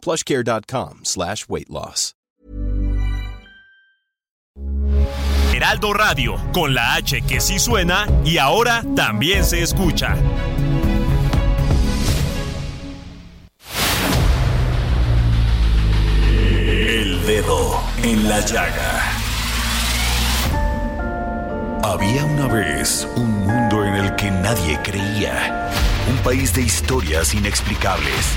plushcare.com slash weight loss. Heraldo Radio, con la H que sí suena y ahora también se escucha. El dedo en la llaga. Había una vez un mundo en el que nadie creía. Un país de historias inexplicables.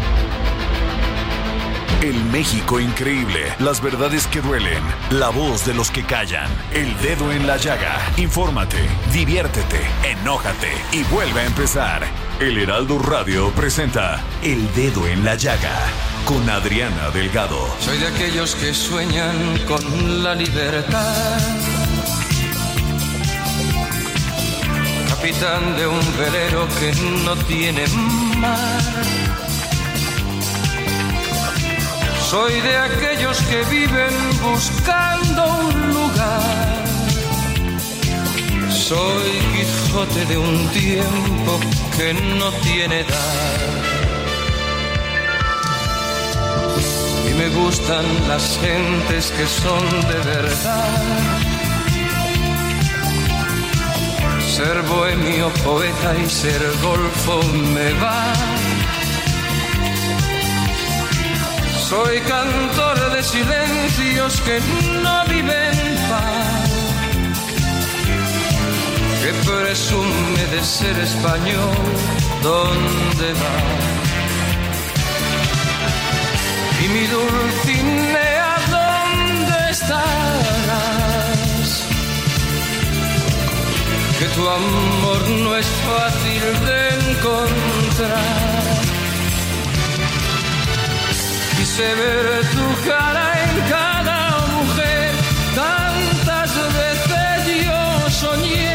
El México increíble. Las verdades que duelen. La voz de los que callan. El dedo en la llaga. Infórmate, diviértete, enójate y vuelve a empezar. El Heraldo Radio presenta El Dedo en la Llaga con Adriana Delgado. Soy de aquellos que sueñan con la libertad. Capitán de un velero que no tiene mar. Soy de aquellos que viven buscando un lugar. Soy Quijote de un tiempo que no tiene edad. Y me gustan las gentes que son de verdad. Ser bohemio, poeta y ser golfo me va. Soy cantor de silencios que no viven paz que presume de ser español, ¿dónde va? Y mi Dulcinea, ¿dónde estarás? Que tu amor no es fácil de encontrar. Quise ver tu cara en cada mujer, tantas veces yo soñé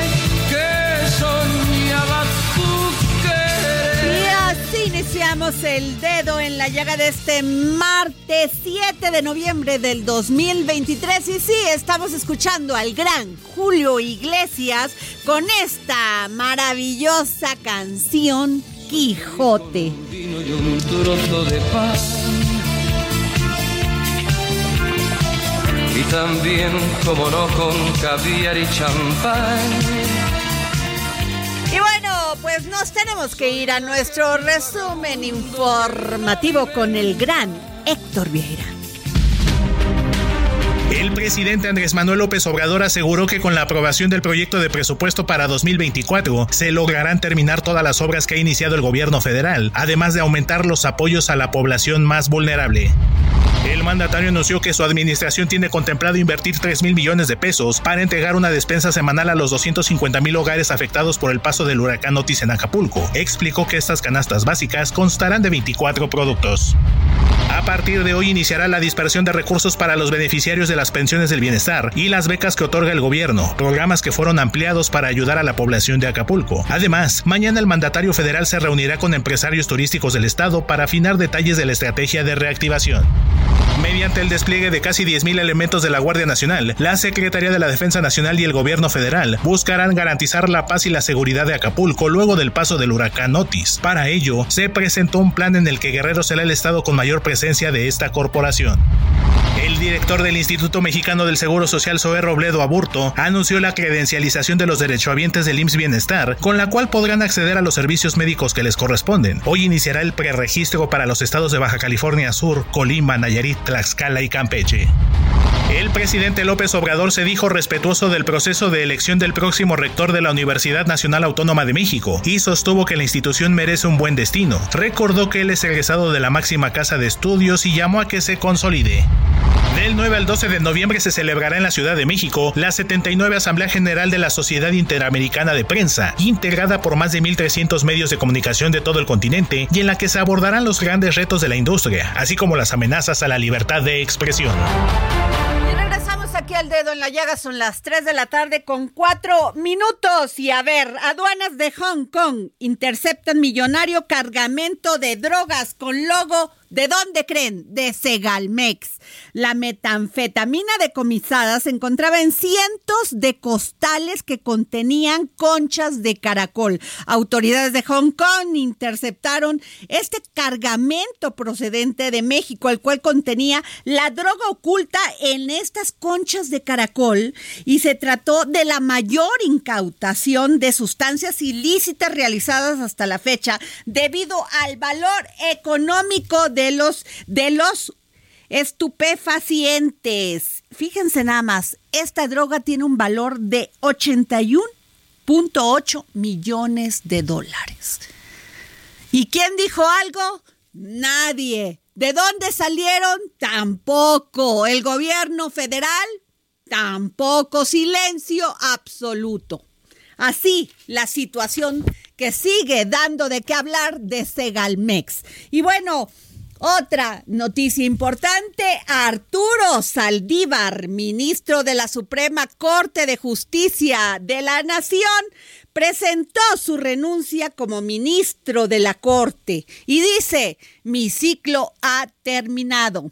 Iniciamos el dedo en la llaga de este martes 7 de noviembre del 2023 y sí, estamos escuchando al gran Julio Iglesias con esta maravillosa canción Quijote. y un trozo de pan. Y también, como no, con caviar y champán. Y bueno, pues nos tenemos que ir a nuestro resumen informativo con el gran Héctor Vieira. El presidente Andrés Manuel López Obrador aseguró que con la aprobación del proyecto de presupuesto para 2024 se lograrán terminar todas las obras que ha iniciado el gobierno federal, además de aumentar los apoyos a la población más vulnerable. El mandatario anunció que su administración tiene contemplado invertir 3 mil millones de pesos para entregar una despensa semanal a los 250 mil hogares afectados por el paso del huracán Otis en Acapulco. Explicó que estas canastas básicas constarán de 24 productos. A partir de hoy iniciará la dispersión de recursos para los beneficiarios de las pensiones del bienestar y las becas que otorga el gobierno, programas que fueron ampliados para ayudar a la población de Acapulco. Además, mañana el mandatario federal se reunirá con empresarios turísticos del estado para afinar detalles de la estrategia de reactivación. Mediante el despliegue de casi 10.000 elementos de la Guardia Nacional, la Secretaría de la Defensa Nacional y el Gobierno Federal buscarán garantizar la paz y la seguridad de Acapulco luego del paso del huracán Otis. Para ello, se presentó un plan en el que Guerrero será el estado con mayor presencia de esta corporación. El director del Instituto Mexicano del Seguro Social, Zoé Robledo Aburto, anunció la credencialización de los derechohabientes del IMSS Bienestar, con la cual podrán acceder a los servicios médicos que les corresponden. Hoy iniciará el preregistro para los estados de Baja California Sur, Colima, Nayarit, Tlaxcala y Campeche. El presidente López Obrador se dijo respetuoso del proceso de elección del próximo rector de la Universidad Nacional Autónoma de México y sostuvo que la institución merece un buen destino. Recordó que él es egresado de la máxima casa de estudios y llamó a que se consolide. Del 9 al 12 de noviembre se celebrará en la Ciudad de México la 79 Asamblea General de la Sociedad Interamericana de Prensa, integrada por más de 1.300 medios de comunicación de todo el continente y en la que se abordarán los grandes retos de la industria, así como las amenazas a la libertad de expresión. Al dedo en la llaga, son las 3 de la tarde con 4 minutos. Y a ver, aduanas de Hong Kong interceptan millonario cargamento de drogas con logo ¿De dónde creen? De Segalmex. La metanfetamina decomisada se encontraba en cientos de costales que contenían conchas de caracol. Autoridades de Hong Kong interceptaron este cargamento procedente de México, el cual contenía la droga oculta en estas conchas de caracol y se trató de la mayor incautación de sustancias ilícitas realizadas hasta la fecha debido al valor económico los, de los estupefacientes. Fíjense nada más, esta droga tiene un valor de 81.8 millones de dólares. ¿Y quién dijo algo? Nadie. ¿De dónde salieron? Tampoco. ¿El gobierno federal? Tampoco. Silencio absoluto. Así la situación que sigue dando de qué hablar de Segalmex. Y bueno, otra noticia importante, Arturo Saldívar, ministro de la Suprema Corte de Justicia de la Nación, presentó su renuncia como ministro de la Corte y dice, mi ciclo ha terminado.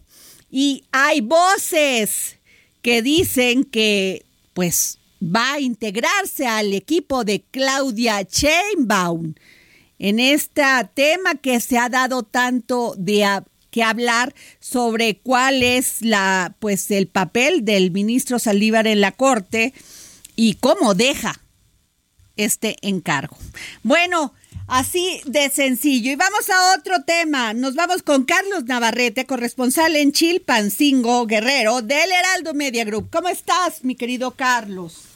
Y hay voces que dicen que, pues, va a integrarse al equipo de Claudia Sheinbaum en este tema que se ha dado tanto de que hablar sobre cuál es la pues el papel del ministro Saldívar en la corte y cómo deja este encargo. Bueno, así de sencillo. Y vamos a otro tema. Nos vamos con Carlos Navarrete, corresponsal en Chilpancingo, Guerrero, del Heraldo Media Group. ¿Cómo estás, mi querido Carlos?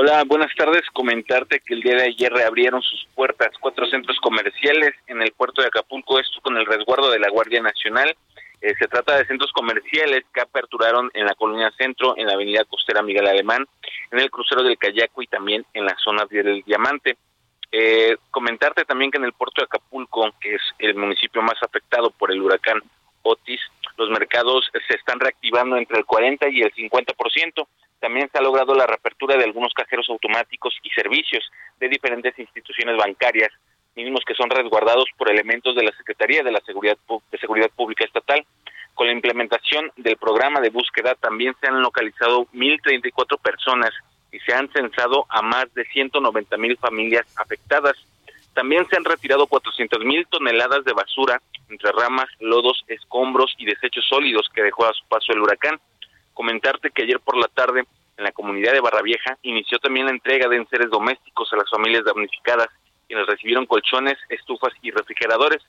Hola, buenas tardes. Comentarte que el día de ayer reabrieron sus puertas cuatro centros comerciales en el puerto de Acapulco, esto con el resguardo de la Guardia Nacional. Eh, se trata de centros comerciales que aperturaron en la colonia centro, en la avenida costera Miguel Alemán, en el crucero del Cayaco y también en la zona del Diamante. Eh, comentarte también que en el puerto de Acapulco, que es el municipio más afectado por el huracán Otis, los mercados se están reactivando entre el 40 y el 50%. También se ha logrado la reapertura de algunos cajeros automáticos y servicios de diferentes instituciones bancarias, mismos que son resguardados por elementos de la Secretaría de la Seguridad, de Seguridad Pública Estatal. Con la implementación del programa de búsqueda también se han localizado 1.034 personas y se han censado a más de 190.000 familias afectadas. También se han retirado 400.000 toneladas de basura entre ramas, lodos, escombros y desechos sólidos que dejó a su paso el huracán comentarte que ayer por la tarde en la comunidad de Barra Vieja inició también la entrega de enseres domésticos a las familias damnificadas, quienes recibieron colchones, estufas y refrigeradores.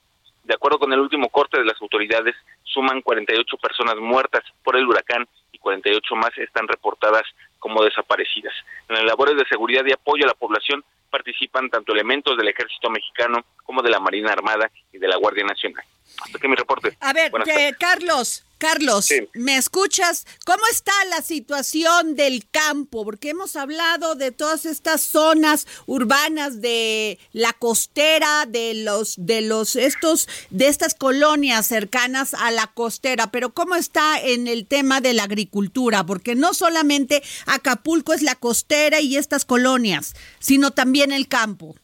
De acuerdo con el último corte de las autoridades, suman 48 personas muertas por el huracán y 48 más están reportadas como desaparecidas. En las labores de seguridad y apoyo a la población participan tanto elementos del ejército mexicano como de la Marina Armada y de la Guardia Nacional. Hasta aquí mi reporte. A ver, eh, Carlos, Carlos, ¿me escuchas? ¿Cómo está la situación del campo? Porque hemos hablado de todas estas zonas urbanas de la costera, de los, de los, estos, de estas colonias cercanas a la costera, pero ¿cómo está en el tema de la agricultura? Porque no solamente Acapulco es la costera y estas colonias, sino también el campo.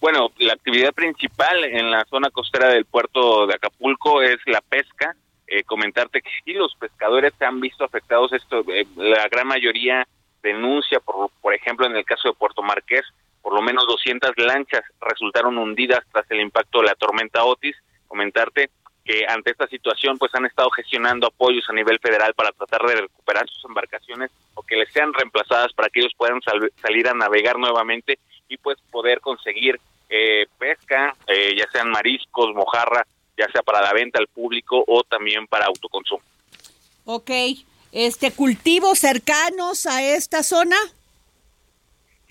Bueno, la actividad principal en la zona costera del puerto de Acapulco es la pesca eh, comentarte que sí, los pescadores se han visto afectados, esto eh, la gran mayoría denuncia, por, por ejemplo, en el caso de Puerto Marqués, por lo menos 200 lanchas resultaron hundidas tras el impacto de la tormenta Otis. Comentarte que ante esta situación pues han estado gestionando apoyos a nivel federal para tratar de recuperar sus embarcaciones o que les sean reemplazadas para que ellos puedan salir a navegar nuevamente y pues poder conseguir eh, pesca, ya sean mariscos, mojarra, ya sea para la venta al público o también para autoconsumo. Ok, este cultivos cercanos a esta zona.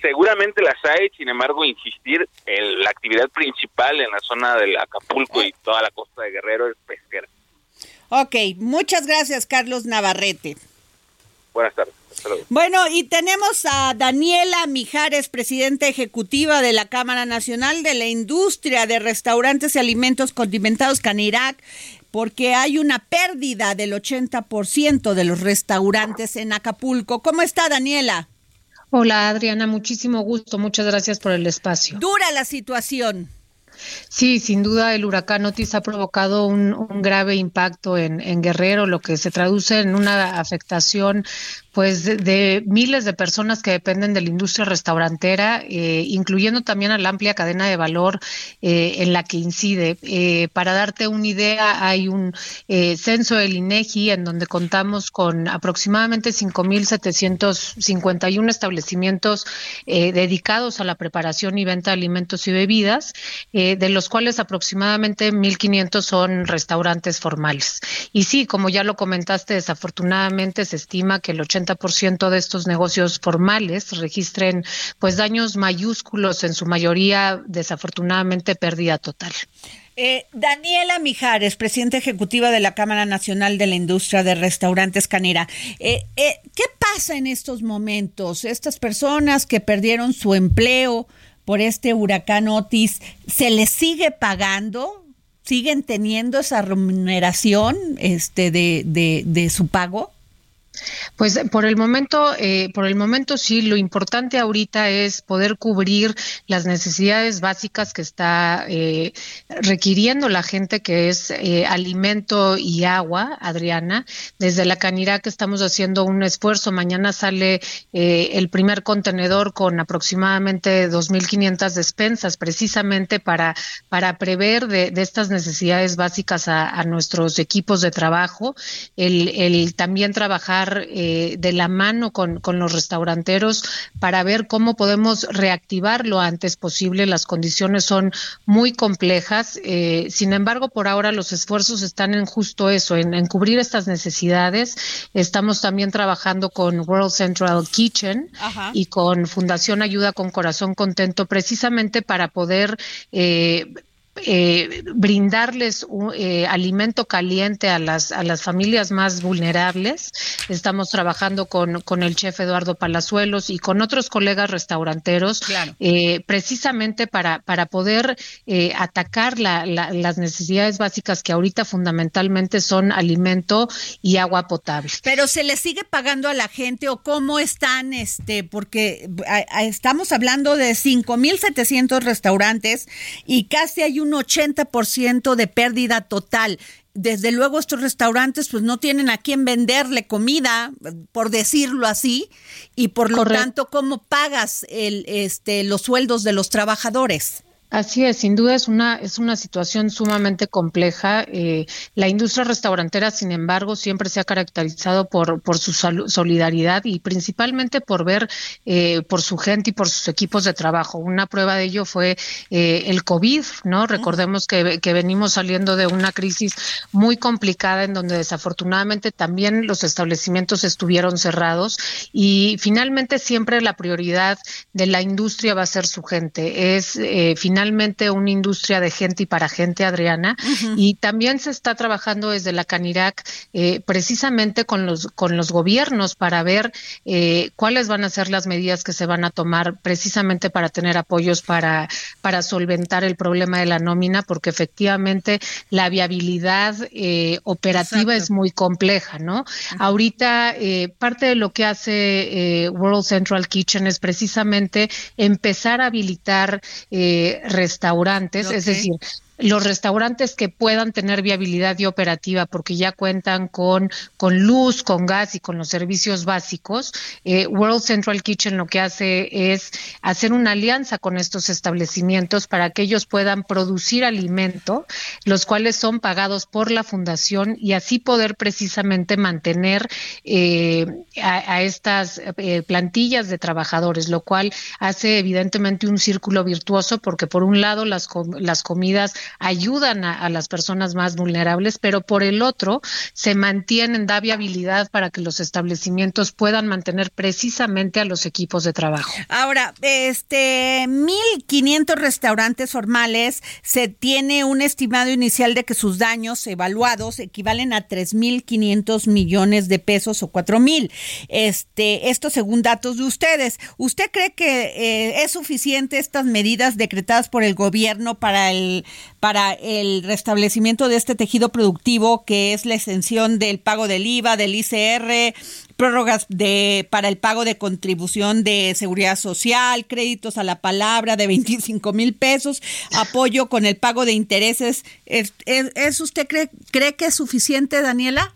Seguramente las hay, sin embargo, insistir, la actividad principal en la zona del Acapulco y toda la costa de Guerrero es pesquera. Ok, muchas gracias, Carlos Navarrete. Buenas tardes. Bueno, y tenemos a Daniela Mijares, presidenta ejecutiva de la Cámara Nacional de la Industria de Restaurantes y Alimentos Condimentados Canirac, porque hay una pérdida del 80% de los restaurantes en Acapulco. ¿Cómo está, Daniela? Hola, Adriana, muchísimo gusto. Muchas gracias por el espacio. Dura la situación. Sí, sin duda el huracán Otis ha provocado un, grave impacto en, en, Guerrero, lo que se traduce en una afectación pues de, miles de personas que dependen de la industria restaurantera, eh, incluyendo también a la amplia cadena de valor eh, en la que incide. Eh, para darte una idea, hay un censo del INEGI en donde contamos con aproximadamente 5.751 establecimientos dedicados a la preparación y venta de alimentos y bebidas, de los cuales aproximadamente 1.500 son restaurantes formales. Y sí, como ya lo comentaste, desafortunadamente se estima que el 80 ciento de estos negocios formales registren pues daños mayúsculos, en su mayoría desafortunadamente pérdida total. Eh, Daniela Mijares, presidenta ejecutiva de la Cámara Nacional de la Industria de Restaurantes Canera. Eh, eh, ¿Qué pasa en estos momentos? Estas personas que perdieron su empleo por este huracán Otis, ¿se les sigue pagando? ¿Siguen teniendo esa remuneración este, de, de, de su pago? Pues por el momento, eh, por el momento sí, lo importante ahorita es poder cubrir las necesidades básicas que está eh, requiriendo la gente, que es eh, alimento y agua, Adriana. Desde la Canirac estamos haciendo un esfuerzo. Mañana sale el primer contenedor con aproximadamente 2.500 despensas, precisamente para, prever de, estas necesidades básicas a, nuestros equipos de trabajo. El, el también trabajar eh, de la mano con, con, los restauranteros para ver cómo podemos reactivar lo antes posible. Las condiciones son muy complejas. Eh, sin embargo, por ahora los esfuerzos están en justo eso, en, cubrir estas necesidades. Estamos también trabajando con World Central Kitchen y con Fundación Ayuda con Corazón Contento precisamente para poder eh, eh, brindarles un, eh, alimento caliente a las, a las familias más vulnerables. Estamos trabajando con, con el chef Eduardo Palazuelos y con otros colegas restauranteros eh, precisamente para, para poder eh, atacar la, las necesidades básicas que ahorita fundamentalmente son alimento y agua potable. Pero se le sigue pagando a la gente o cómo están, este, porque estamos hablando de 5.700 restaurantes y casi hay un 80% de pérdida total. Desde luego estos restaurantes pues no tienen a quién venderle comida, por decirlo así, y por lo tanto, ¿cómo pagas el, este, los sueldos de los trabajadores? Así es, sin duda es una, es una situación sumamente compleja. Eh, la industria restaurantera, sin embargo, siempre se ha caracterizado por, por su solidaridad y principalmente por ver eh, por su gente y por sus equipos de trabajo. Una prueba de ello fue eh, el COVID, ¿no? Recordemos que, que venimos saliendo de una crisis muy complicada en donde desafortunadamente también los establecimientos estuvieron cerrados y finalmente siempre la prioridad de la industria va a ser su gente. Es finalmente finalmente una industria de gente y para gente, Adriana, y también se está trabajando desde la Canirac eh, precisamente con los, con los gobiernos para ver eh, cuáles van a ser las medidas que se van a tomar precisamente para tener apoyos para, para solventar el problema de la nómina, porque efectivamente la viabilidad eh, operativa es muy compleja, ¿no? Ahorita parte de lo que hace World Central Kitchen es precisamente empezar a habilitar restaurantes, es decir, los restaurantes que puedan tener viabilidad y operativa porque ya cuentan con, con luz, con gas y con los servicios básicos, eh, World Central Kitchen lo que hace es hacer una alianza con estos establecimientos para que ellos puedan producir alimento, los cuales son pagados por la fundación y así poder precisamente mantener eh, a, estas eh, plantillas de trabajadores, lo cual hace evidentemente un círculo virtuoso porque por un lado las, las comidas ayudan a, las personas más vulnerables, pero por el otro se mantienen, da viabilidad para que los establecimientos puedan mantener precisamente a los equipos de trabajo. Ahora, este 1.500 restaurantes formales se tiene un estimado inicial de que sus daños evaluados equivalen a 3.500 millones de pesos o 4.000. Este, esto según datos de ustedes. ¿Usted cree que eh, es suficiente estas medidas decretadas por el gobierno para el para el restablecimiento de este tejido productivo que es la extensión del pago del IVA, del ICR, prórrogas de para el pago de contribución de seguridad social, créditos a la palabra de 25 mil pesos, apoyo con el pago de intereses. ¿Es, es usted cree, cree que es suficiente, Daniela?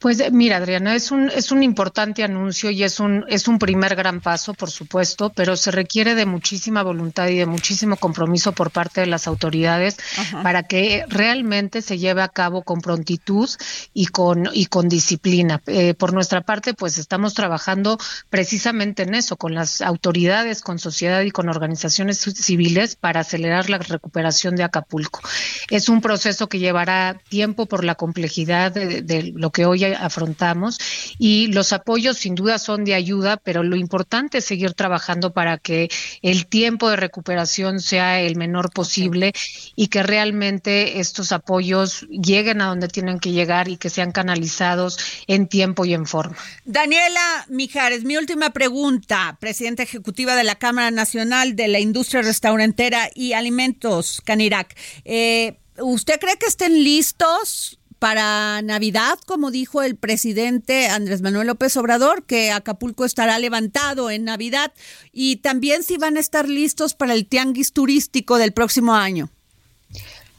Pues eh, mira, Adriana, es un, es un importante anuncio y es un, es un primer gran paso, por supuesto, pero se requiere de muchísima voluntad y de muchísimo compromiso por parte de las autoridades para que realmente se lleve a cabo con prontitud y con, y con disciplina. Eh, por nuestra parte, pues estamos trabajando precisamente en eso, con las autoridades, con sociedad y con organizaciones civiles para acelerar la recuperación de Acapulco. Es un proceso que llevará tiempo por la complejidad de, de lo que hoy afrontamos y los apoyos sin duda son de ayuda, pero lo importante es seguir trabajando para que el tiempo de recuperación sea el menor posible y que realmente estos apoyos lleguen a donde tienen que llegar y que sean canalizados en tiempo y en forma. Daniela Mijares, mi última pregunta, presidenta ejecutiva de la Cámara Nacional de la Industria Restaurantera y Alimentos, Canirac. Eh, ¿Usted cree que estén listos para Navidad, como dijo el presidente Andrés Manuel López Obrador, que Acapulco estará levantado en Navidad y también si van a estar listos para el tianguis turístico del próximo año.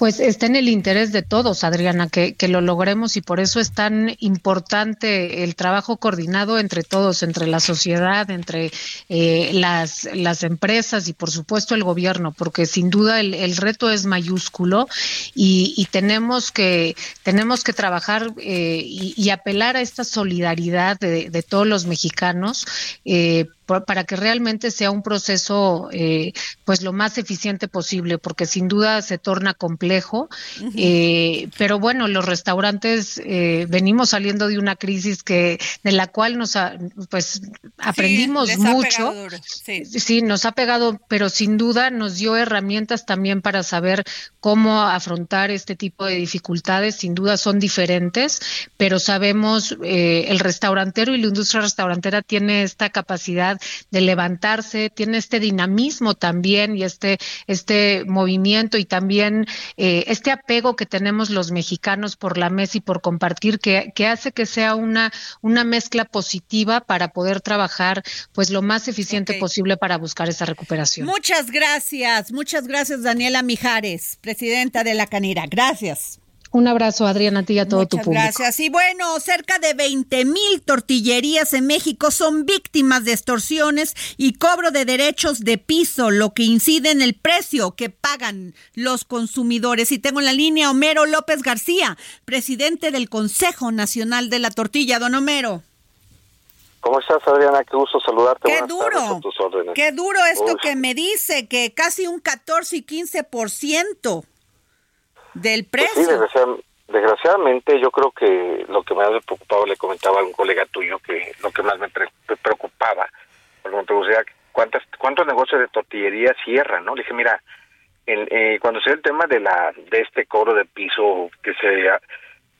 Pues está en el interés de todos, Adriana, que, que, lo logremos y por eso es tan importante el trabajo coordinado entre todos, entre la sociedad, entre eh, las, las empresas y por supuesto el gobierno, porque sin duda el, el reto es mayúsculo y, y, tenemos, que, tenemos que trabajar eh, y, y, apelar a esta solidaridad de, de todos los mexicanos. Eh, para que realmente sea un proceso eh, pues lo más eficiente posible, porque sin duda se torna complejo. eh, pero bueno, los restaurantes eh, venimos saliendo de una crisis que de la cual nos pues aprendimos mucho. Sí. sí, nos ha pegado, pero sin duda nos dio herramientas también para saber cómo afrontar este tipo de dificultades. Sin duda son diferentes, pero sabemos eh, el restaurantero y la industria restaurantera tiene esta capacidad de levantarse, tiene este dinamismo también y este, este movimiento y también eh, este apego que tenemos los mexicanos por la mesa y por compartir que, que hace que sea una, una mezcla positiva para poder trabajar pues lo más eficiente okay. posible para buscar esa recuperación. Muchas gracias, muchas gracias Daniela Mijares, presidenta de la Canira. Gracias. Un abrazo, Adriana, a ti y a todo Muchas tu público. Gracias. Y bueno, cerca de 20 mil tortillerías en México son víctimas de extorsiones y cobro de derechos de piso, lo que incide en el precio que pagan los consumidores. Y tengo en la línea Homero López García, presidente del Consejo Nacional de la Tortilla. Don Homero. ¿Cómo estás, Adriana? Qué gusto saludarte. Qué duro. Qué duro esto Uf. que me dice, que casi un 14 y 15% del precio. Pues sí, desgraciadamente, desgraciadamente yo creo que lo que más me preocupaba, le comentaba a un colega tuyo, que lo que más me, pre me preocupaba, me preguntaba cuántas, cuántos negocios de tortillería cierran, ¿no? Le dije, mira, el, eh, cuando se dio el tema de la de este cobro de piso que se,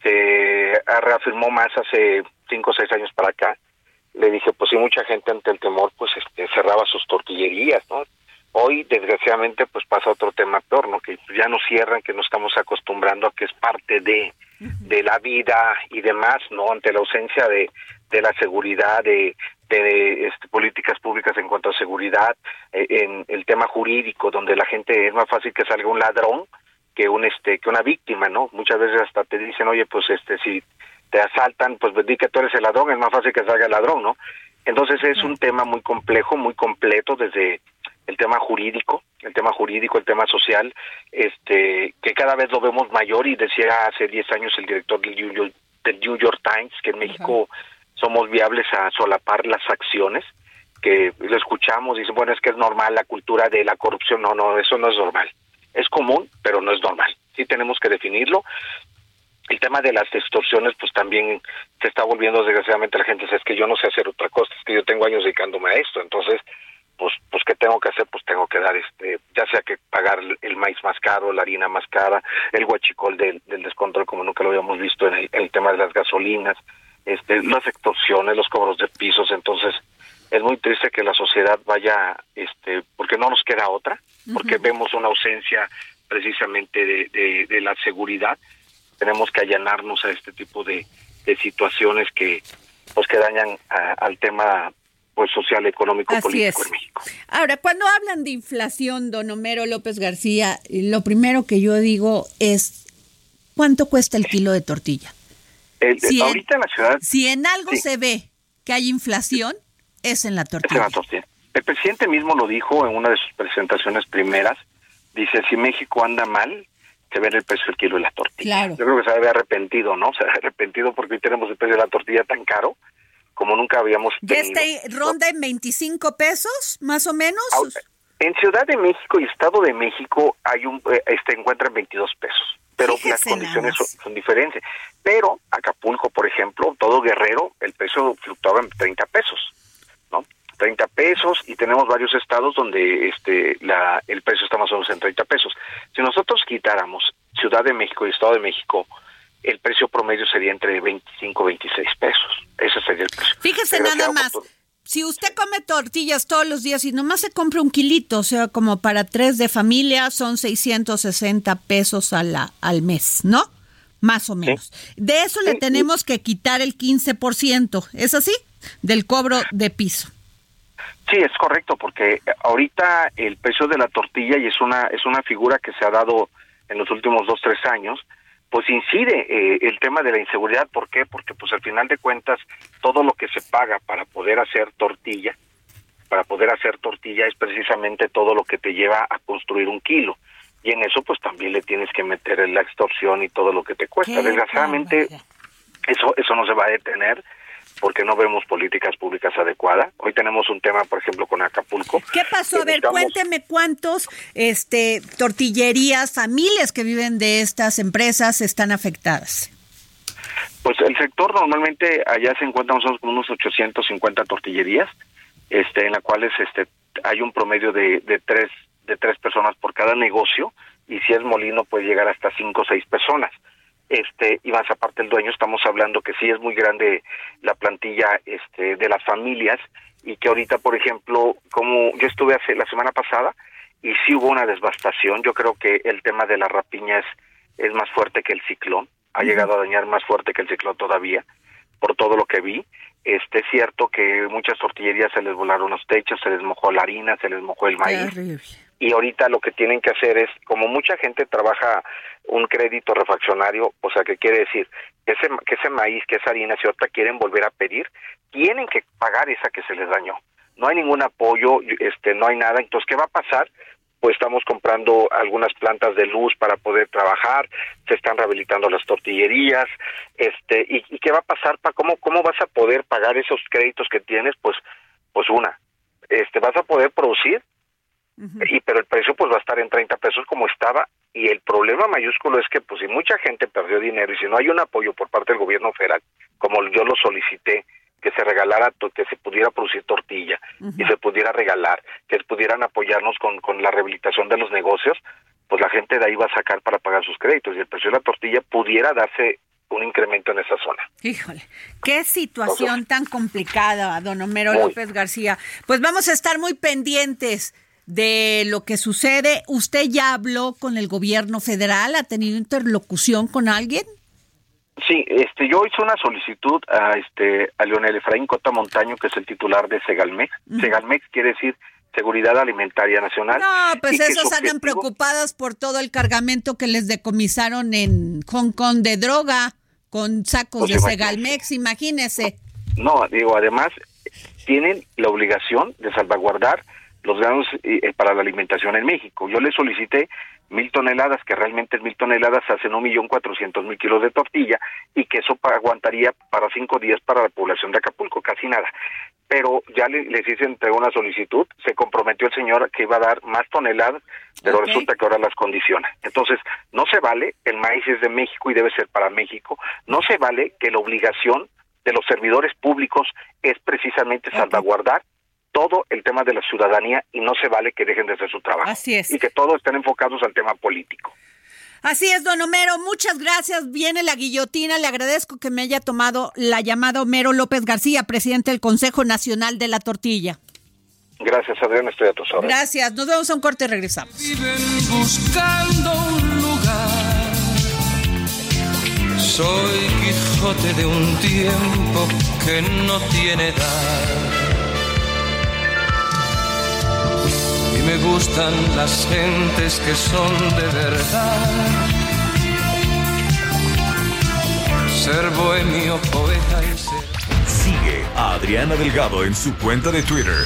se reafirmó más hace cinco o seis años para acá, le dije, pues sí, mucha gente ante el temor, pues este, cerraba sus tortillerías, ¿no? Hoy, desgraciadamente, pues pasa otro tema peor, ¿no? Que ya no cierran, que no estamos acostumbrando a que es parte de, de la vida y demás, ¿no? Ante la ausencia de, de la seguridad, de, de este, políticas públicas en cuanto a seguridad, eh, en el tema jurídico, donde la gente es más fácil que salga un ladrón que un este que una víctima, ¿no? Muchas veces hasta te dicen, oye, pues este si te asaltan, pues di que tú eres el ladrón, es más fácil que salga el ladrón, ¿no? Entonces es un tema muy complejo, muy completo desde el tema jurídico, el tema jurídico, el tema social, este que cada vez lo vemos mayor y decía hace 10 años el director del New York, del New York Times que en México somos viables a solapar las acciones, que lo escuchamos y dicen, bueno, es que es normal la cultura de la corrupción, no, no, eso no es normal. Es común, pero no es normal. sí tenemos que definirlo. El tema de las extorsiones, pues también se está volviendo, desgraciadamente, la gente dice, es que yo no sé hacer otra cosa, es que yo tengo años dedicándome a esto, entonces, pues, pues, ¿qué tengo que hacer? Pues tengo que dar, este, ya sea que pagar el maíz más caro, la harina más cara, el huachicol del, del descontrol, como nunca lo habíamos visto en el, tema de las gasolinas, este, las extorsiones, los cobros de pisos, entonces, es muy triste que la sociedad vaya, este, porque no nos queda otra, porque vemos una ausencia precisamente de, de, la seguridad, tenemos que allanarnos a este tipo de, de situaciones que, pues, que dañan al tema pues social, económico, político en México. Ahora, cuando hablan de inflación, don Homero López García, lo primero que yo digo es ¿cuánto cuesta el kilo de tortilla? si ahorita en, la ciudad. Si en algo se ve que hay inflación, es en la tortilla. El presidente mismo lo dijo en una de sus presentaciones primeras. Dice, si México anda mal, se ve el precio del kilo de la tortilla. Yo creo que se había arrepentido, ¿no? Se ha arrepentido porque hoy tenemos el precio de la tortilla tan caro como nunca habíamos tenido. ¿Y este ronda en 25 pesos, más o menos? En Ciudad de México y Estado de México hay un eh, este encuentra en 22 pesos, pero las condiciones son, diferentes. Pero Acapulco, por ejemplo, todo Guerrero, el precio fluctuaba en 30 pesos. 30 pesos y tenemos varios estados donde este la el precio está más o menos en 30 pesos. Si nosotros quitáramos Ciudad de México y Estado de México, el precio promedio sería entre 25 y 26 pesos. Ese sería el precio. Fíjese nada más. Si usted come tortillas todos los días y nomás se compra un kilito, o sea, como para tres de familia, son 660 pesos a la, al mes, ¿no? Más o menos. De eso le tenemos que quitar el 15%, ¿es así? Del cobro de piso. Sí, es correcto, porque ahorita el precio de la tortilla, y es una, es una figura que se ha dado en los últimos dos, tres años, pues incide eh, el tema de la inseguridad. ¿Por qué? Porque pues al final de cuentas todo lo que se paga para poder hacer tortilla, para poder hacer tortilla es precisamente todo lo que te lleva a construir un kilo. Y en eso pues también le tienes que meter la extorsión y todo lo que te cuesta. Desgraciadamente eso, eso no se va a detener porque no vemos políticas públicas adecuadas. Hoy tenemos un tema, por ejemplo, con Acapulco. ¿Qué pasó? A ver, cuénteme cuántos este tortillerías, familias que viven de estas empresas están afectadas. Pues el sector normalmente allá se encuentra más con unos 850 tortillerías, este, en las cuales este, hay un promedio de, de tres de tres personas por cada negocio y si es molino puede llegar hasta cinco o seis personas este y más aparte el dueño estamos hablando que sí es muy grande la plantilla este de las familias y que ahorita por ejemplo como yo estuve hace la semana pasada y sí hubo una devastación yo creo que el tema de la rapiña es, es más fuerte que el ciclón ha llegado a dañar más fuerte que el ciclón todavía por todo lo que vi. Este es cierto que muchas tortillerías se les volaron los techos se les mojó la harina se les mojó el maíz y ahorita lo que tienen que hacer es, como mucha gente trabaja un crédito refaccionario, o sea, ¿qué quiere decir? Que ese, que ese maíz, que esa harina, si ahorita quieren volver a pedir, tienen que pagar esa que se les dañó. No hay ningún apoyo, este, no hay nada. Entonces, ¿qué va a pasar? Pues estamos comprando algunas plantas de luz para poder trabajar, se están rehabilitando las tortillerías, este, y, qué va a pasar, pa, cómo, cómo vas a poder pagar esos créditos que tienes, pues, pues una, este, vas a poder producir, y pero el precio pues va a estar en 30 pesos como estaba y el problema mayúsculo es que pues si mucha gente perdió dinero y si no hay un apoyo por parte del gobierno federal como yo lo solicité que se regalara que se pudiera producir tortilla y se pudiera regalar que pudieran apoyarnos con, con la rehabilitación de los negocios pues la gente de ahí va a sacar para pagar sus créditos y el precio de la tortilla pudiera darse un incremento en esa zona. Híjole, qué situación tan complicada, don Homero López García. Pues vamos a estar muy pendientes de lo que sucede. ¿Usted ya habló con el gobierno federal? ¿Ha tenido interlocución con alguien? Sí, este, yo hice una solicitud a este a Leonel Efraín Cota Montaño, que es el titular de Segalmex. Segalmex quiere decir Seguridad Alimentaria Nacional. No, pues esos andan preocupados por todo el cargamento que les decomisaron en Hong Kong de droga con sacos pues de Segalmex, imagínese. No, digo, además tienen la obligación de salvaguardar los granos eh, eh, para la alimentación en México. Yo le solicité mil toneladas, que realmente mil toneladas hacen un millón cuatrocientos mil kilos de tortilla y que eso aguantaría para cinco días para la población de Acapulco, casi nada. pero ya le, les hice entregó una solicitud, se comprometió el señor que iba a dar más toneladas, pero resulta que ahora las condiciona. Entonces, no se vale, el maíz es de México y debe ser para México, no se vale que la obligación de los servidores públicos es precisamente salvaguardar todo el tema de la ciudadanía y no se vale que dejen de hacer su trabajo. Así es. Y que todos estén enfocados al tema político. Así es, don Homero, muchas gracias. Viene la guillotina. Le agradezco que me haya tomado la llamada Homero López García, presidente del Consejo Nacional de la Tortilla. Gracias, Adrián, estoy a tus órdenes. Gracias, nos vemos a un corte y regresamos. Viven buscando un lugar. Soy Quijote de un tiempo que no tiene edad. Me gustan las gentes que son de verdad. Ser bohemio, poeta y ser. Sigue a Adriana Delgado en su cuenta de Twitter.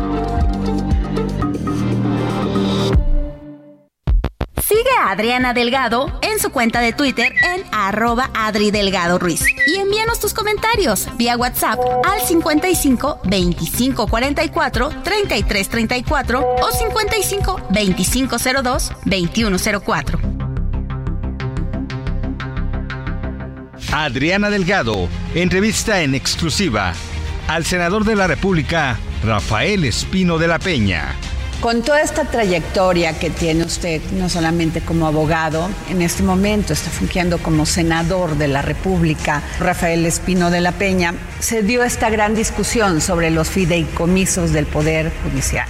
Adriana Delgado en su cuenta de Twitter en arroba Adri Delgado Ruiz. Y envíanos tus comentarios vía WhatsApp al 55 25 44 33 34 o 55 25 02 21 04. Adriana Delgado entrevista en exclusiva al senador de la República, Rafael Espino de la Peña. Con toda esta trayectoria que tiene usted, no solamente como abogado, en este momento está fungiendo como senador de la República, Rafael Espino de la Peña, se dio esta gran discusión sobre los fideicomisos del Poder Judicial.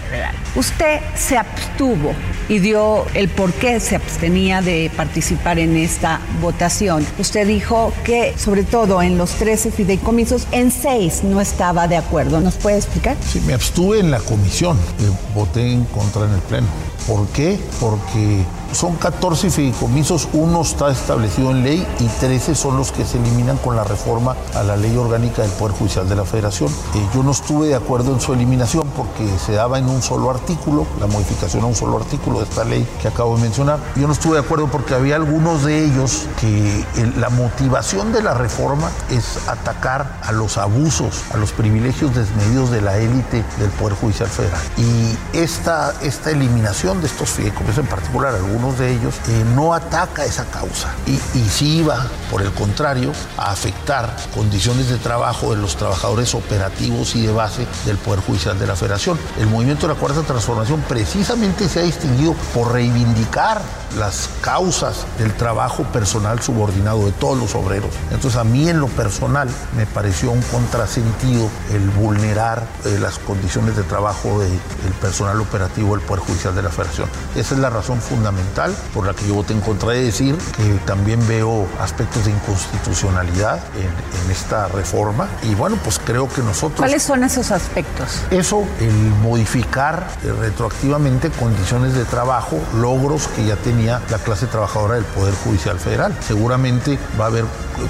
Usted se abstuvo y dio el por qué se abstenía de participar en esta votación. Usted dijo que, sobre todo en los 13 fideicomisos, en 6 no estaba de acuerdo. ¿Nos puede explicar? Sí, me abstuve en la comisión, eh, voté en contra en el Pleno. ¿Por qué? Porque son 14 fideicomisos, uno está establecido en ley y 13 son los que se eliminan con la reforma a la ley orgánica del Poder Judicial de la Federación. Eh, yo no estuve de acuerdo en su eliminación porque se daba en un solo artículo, la modificación a un solo artículo de esta ley que acabo de mencionar. Yo no estuve de acuerdo porque había algunos de ellos que la motivación de la reforma es atacar a los abusos, a los privilegios desmedidos de la élite del Poder Judicial Federal. Y esta, esta eliminación de estos fideicomisos, en particular de ellos, eh, no ataca esa causa y, y sí iba, por el contrario, a afectar condiciones de trabajo de los trabajadores operativos y de base del Poder Judicial de la Federación. El movimiento de la Cuarta Transformación precisamente se ha distinguido por reivindicar las causas del trabajo personal subordinado de todos los obreros. Entonces a mí en lo personal me pareció un contrasentido el vulnerar eh, las condiciones de trabajo del personal operativo del Poder Judicial de la Federación. Esa es la razón fundamental por la que yo voté en contra de decir que también veo aspectos de inconstitucionalidad en, en esta reforma y bueno, pues creo que nosotros... ¿Cuáles son esos aspectos? Eso, el modificar eh, retroactivamente condiciones de trabajo, logros que ya tenía tenía la clase trabajadora del Poder Judicial Federal. Seguramente va a haber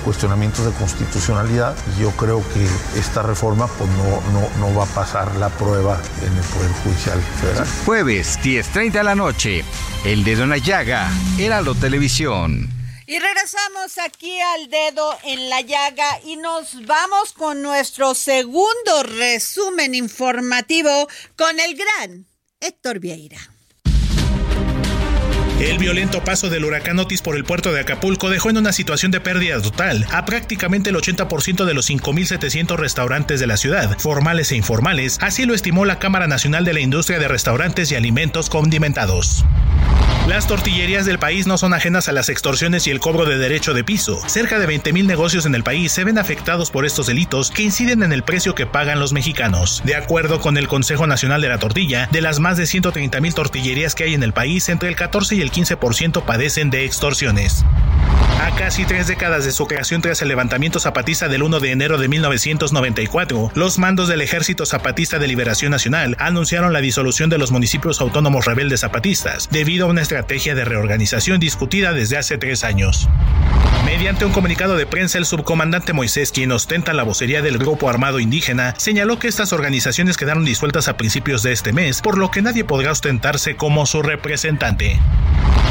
cuestionamientos de constitucionalidad y yo creo que esta reforma pues no, no, no va a pasar la prueba en el Poder Judicial Federal. Jueves, 10.30 de la noche, El Dedo en la Llaga, Heraldo Televisión. Y regresamos aquí al dedo en la llaga y nos vamos con nuestro segundo resumen informativo con el gran Héctor Vieira. El violento paso del huracán Otis por el puerto de Acapulco dejó en una situación de pérdida total a prácticamente el 80% de los 5.700 restaurantes de la ciudad, formales e informales, así lo estimó la Cámara Nacional de la Industria de Restaurantes y Alimentos Condimentados. Las tortillerías del país no son ajenas a las extorsiones y el cobro de derecho de piso. Cerca de 20.000 negocios en el país se ven afectados por estos delitos que inciden en el precio que pagan los mexicanos. De acuerdo con el Consejo Nacional de la Tortilla, de las más de 130.000 tortillerías que hay en el país, entre el 14 y el 15% padecen de extorsiones. A casi tres décadas de su creación tras el levantamiento zapatista del 1 de enero de 1994, los mandos del Ejército Zapatista de Liberación Nacional anunciaron la disolución de los municipios autónomos rebeldes zapatistas, debido a una estrategia de reorganización discutida desde hace tres años. Mediante un comunicado de prensa, el subcomandante Moisés, quien ostenta la vocería del grupo armado indígena, señaló que estas organizaciones quedaron disueltas a principios de este mes, por lo que nadie podrá ostentarse como su representante.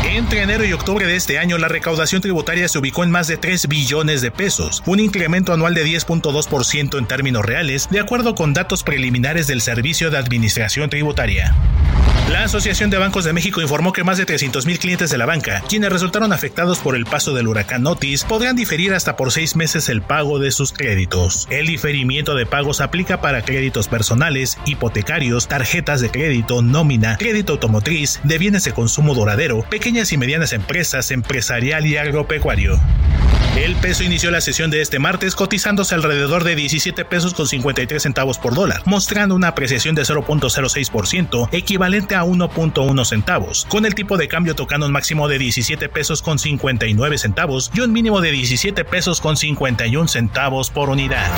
Entre enero y octubre de este año, la recaudación tributaria se ubicó en más de 3 billones de pesos, un incremento anual de 10.2% en términos reales, de acuerdo con datos preliminares del Servicio de Administración Tributaria. La Asociación de Bancos de México informó que más de 300.000 clientes de la banca, quienes resultaron afectados por el paso del huracán Otis, podrán diferir hasta por seis meses el pago de sus créditos. El diferimiento de pagos aplica para créditos personales, hipotecarios, tarjetas de crédito, nómina, crédito automotriz, de bienes de consumo duradero, pequeñas y medianas empresas, empresarial y agropecuario. El peso inició la sesión de este martes cotizándose alrededor de 17 pesos con 53 centavos por dólar, mostrando una apreciación de 0.06%, equivalente a 1.1 centavos, con el tipo de cambio tocando un máximo de 17 pesos con 59 centavos y un mínimo de 17 pesos con 51 centavos por unidad.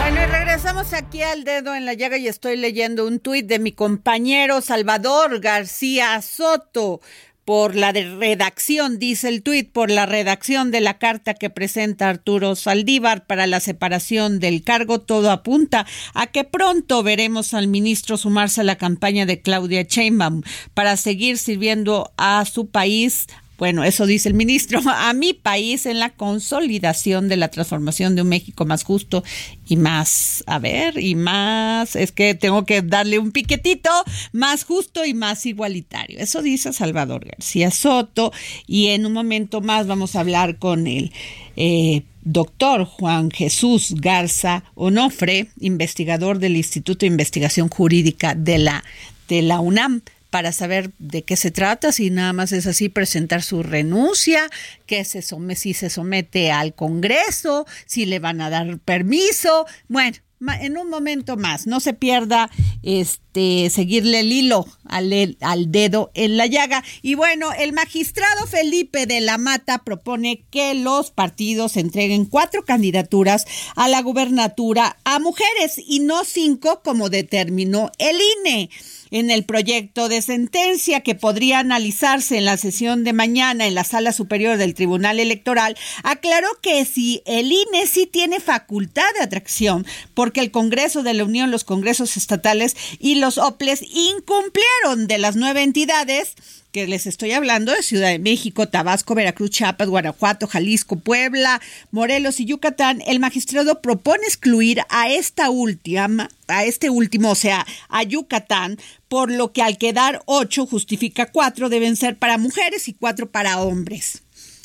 Bueno, y regresamos aquí al dedo en la llaga y estoy leyendo un tuit de mi compañero Salvador García Soto por la redacción, dice el tuit, por la redacción de la carta que presenta Arturo Saldívar para la separación del cargo, todo apunta a que pronto veremos al ministro sumarse a la campaña de Claudia Sheinbaum para seguir sirviendo a su país, bueno, eso dice el ministro, a mi país en la consolidación de la transformación de un México más justo y más, a ver, y más, es que tengo que darle un piquetito, más justo y más igualitario. Eso dice Salvador García Soto y en un momento más vamos a hablar con el eh, doctor Juan Jesús Garza Onofre, investigador del Instituto de Investigación Jurídica de la, de la UNAM para saber de qué se trata, si nada más es así presentar su renuncia, que se somete, si se somete al Congreso, si le van a dar permiso. Bueno, en un momento más, no se pierda este seguirle el hilo al, al, dedo en la llaga. Y bueno, el magistrado Felipe de la Mata propone que los partidos entreguen cuatro candidaturas a la gubernatura a mujeres y no cinco como determinó el INE en el proyecto de sentencia que podría analizarse en la sesión de mañana en la sala superior del Tribunal Electoral, aclaró que si el INE sí tiene facultad de atracción, porque el Congreso de la Unión, los congresos estatales y los OPLES incumplieron de las nueve entidades, que les estoy hablando de Ciudad de México, Tabasco, Veracruz, Chiapas, Guanajuato, Jalisco, Puebla, Morelos y Yucatán, el magistrado propone excluir a esta última, a este último, o sea, a Yucatán, por lo que al quedar ocho justifica cuatro deben ser para mujeres y cuatro para hombres.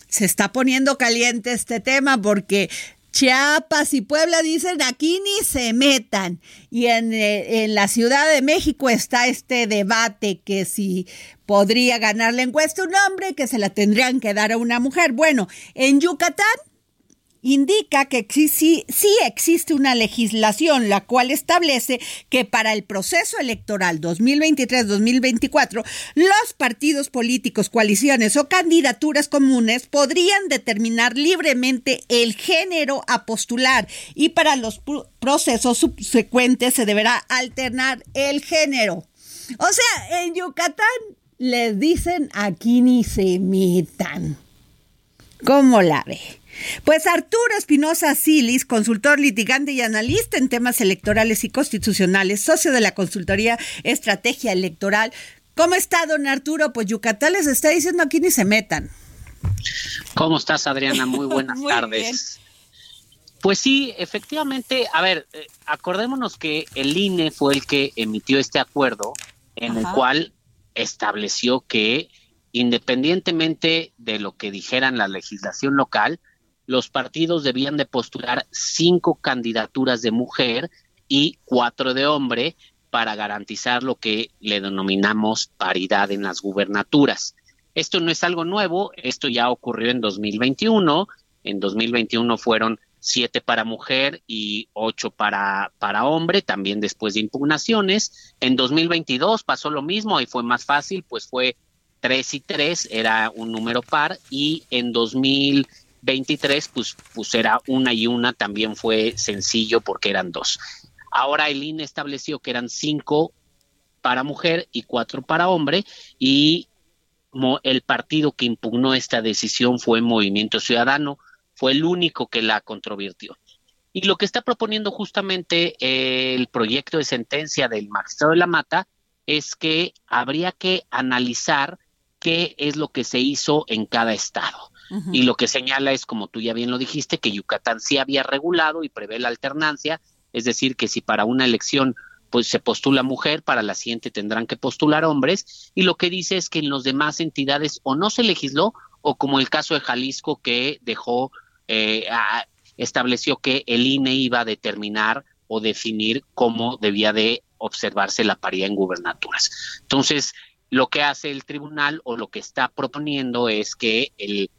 Se está poniendo caliente este tema porque Chiapas y Puebla dicen aquí ni se metan. Y en, eh, en, la Ciudad de México está este debate que si podría ganar la encuesta un hombre, que se la tendrían que dar a una mujer. Bueno, en Yucatán indica que sí, existe una legislación la cual establece que para el proceso electoral 2023-2024 los partidos políticos, coaliciones o candidaturas comunes podrían determinar libremente el género a postular y para los procesos subsecuentes se deberá alternar el género. O sea, en Yucatán les dicen aquí ni se metan. ¿Cómo la ve? Pues Arturo Espinosa Silis, consultor litigante y analista en temas electorales y constitucionales, socio de la consultoría Estrategia Electoral. ¿Cómo está, don Arturo? Pues Yucatán les está diciendo aquí ni se metan. ¿Cómo estás, Adriana? Muy buenas tardes. Pues sí, efectivamente, a ver, eh, acordémonos que el INE fue el que emitió este acuerdo en el cual estableció que independientemente de lo que dijeran la legislación local, los partidos debían de postular cinco candidaturas de mujer y cuatro de hombre para garantizar lo que le denominamos paridad en las gubernaturas. Esto no es algo nuevo, esto ya ocurrió en 2021, en 2021 fueron siete para mujer y ocho para, para hombre, también después de impugnaciones. En 2022 pasó lo mismo y fue más fácil, pues fue tres y tres, era un número par, y en 2023 pues, pues era una y una, también fue sencillo porque eran dos. Ahora el INE estableció que eran cinco para mujer y cuatro para hombre, y el partido que impugnó esta decisión fue Movimiento Ciudadano, fue el único que la controvirtió. Y lo que está proponiendo justamente eh, el proyecto de sentencia del magistrado de la Mata es que habría que analizar qué es lo que se hizo en cada estado. Y lo que señala es, como tú ya bien lo dijiste, que Yucatán sí había regulado y prevé la alternancia, es decir, que si para una elección pues se postula mujer, para la siguiente tendrán que postular hombres, y lo que dice es que en los demás entidades o no se legisló, o como el caso de Jalisco que dejó eh, estableció que el INE iba a determinar o definir cómo debía de observarse la paridad en gubernaturas. Entonces, lo que hace el tribunal o lo que está proponiendo es que el,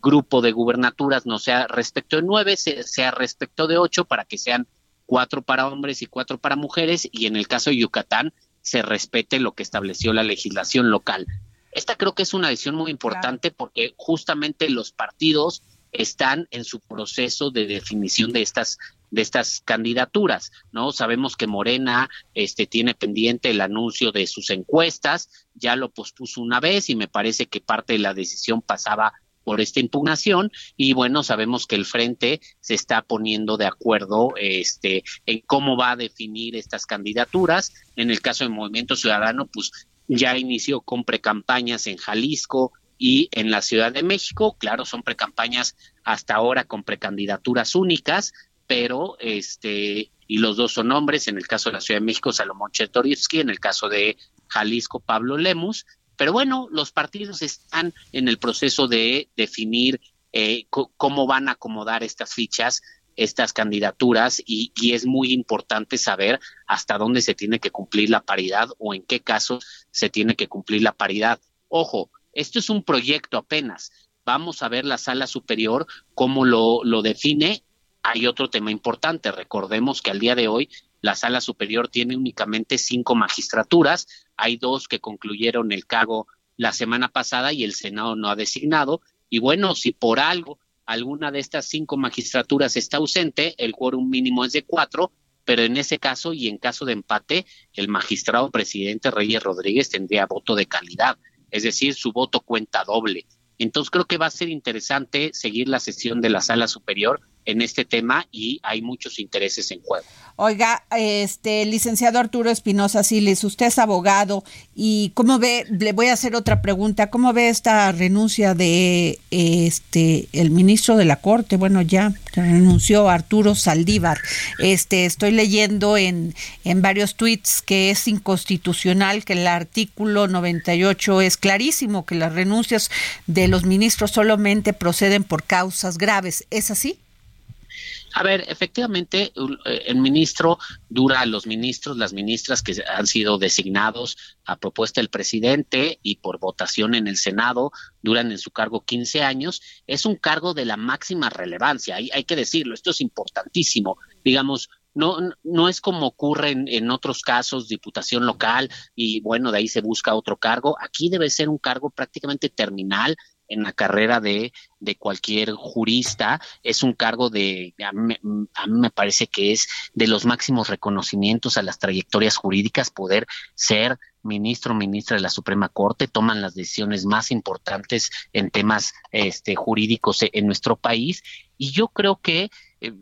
grupo de gubernaturas no sea respecto de nueve, sea respecto de ocho para que sean cuatro para hombres y cuatro para mujeres y en el caso de Yucatán se respete lo que estableció la legislación local. Esta creo que es una decisión muy importante porque justamente los partidos están en su proceso de definición de estas de estas candidaturas, ¿no? Sabemos que Morena este tiene pendiente el anuncio de sus encuestas, ya lo pospuso una vez y me parece que parte de la decisión pasaba por esta impugnación y bueno, sabemos que el frente se está poniendo de acuerdo este en cómo va a definir estas candidaturas. En el caso del Movimiento Ciudadano, pues ya inició con precampañas en Jalisco, y en la Ciudad de México, claro, son precampañas hasta ahora con precandidaturas únicas, pero este y los dos son hombres, en el caso de la Ciudad de México Salomón Chertorivsky, en el caso de Jalisco Pablo Lemus, pero bueno, los partidos están en el proceso de definir eh, cómo van a acomodar estas fichas, estas candidaturas y, es muy importante saber hasta dónde se tiene que cumplir la paridad o en qué casos se tiene que cumplir la paridad. Ojo, esto es un proyecto apenas. Vamos a ver la sala superior cómo lo define. Hay otro tema importante. Recordemos que al día de hoy la sala superior tiene únicamente cinco magistraturas. Hay dos que concluyeron el cargo la semana pasada y el Senado no ha designado. Y bueno, si por algo alguna de estas cinco magistraturas está ausente, el quórum mínimo es de cuatro, pero en ese caso y en caso de empate, el magistrado presidente Reyes Rodríguez tendría voto de calidad es decir, su voto cuenta doble. Entonces creo que va a ser interesante seguir la sesión de la sala superior en este tema y hay muchos intereses en juego. Oiga, este licenciado Arturo Espinosa Siles, usted es abogado y cómo ve, le voy a hacer otra pregunta, ¿cómo ve esta renuncia de este el ministro de la Corte? Bueno, ya renunció Arturo Saldívar. Este, estoy leyendo en, en varios tweets que es inconstitucional, que el artículo 98 es clarísimo, que las renuncias de los ministros solamente proceden por causas graves. ¿Es así? A ver, efectivamente, eh, el ministro dura los ministros, las ministras que han sido designados a propuesta del presidente y por votación en el Senado, duran en su cargo 15 años. Es un cargo de la máxima relevancia, hay, hay que decirlo, esto es importantísimo. Digamos, no, no es como ocurre en, en, otros casos, diputación local, y bueno, de ahí se busca otro cargo. Aquí debe ser un cargo prácticamente terminal en la carrera de, de cualquier jurista. Es un cargo de, a mí, me parece que es de los máximos reconocimientos a las trayectorias jurídicas, poder ser ministro o ministra de la Suprema Corte, toman las decisiones más importantes en temas este, jurídicos en nuestro país. Y yo creo que eh,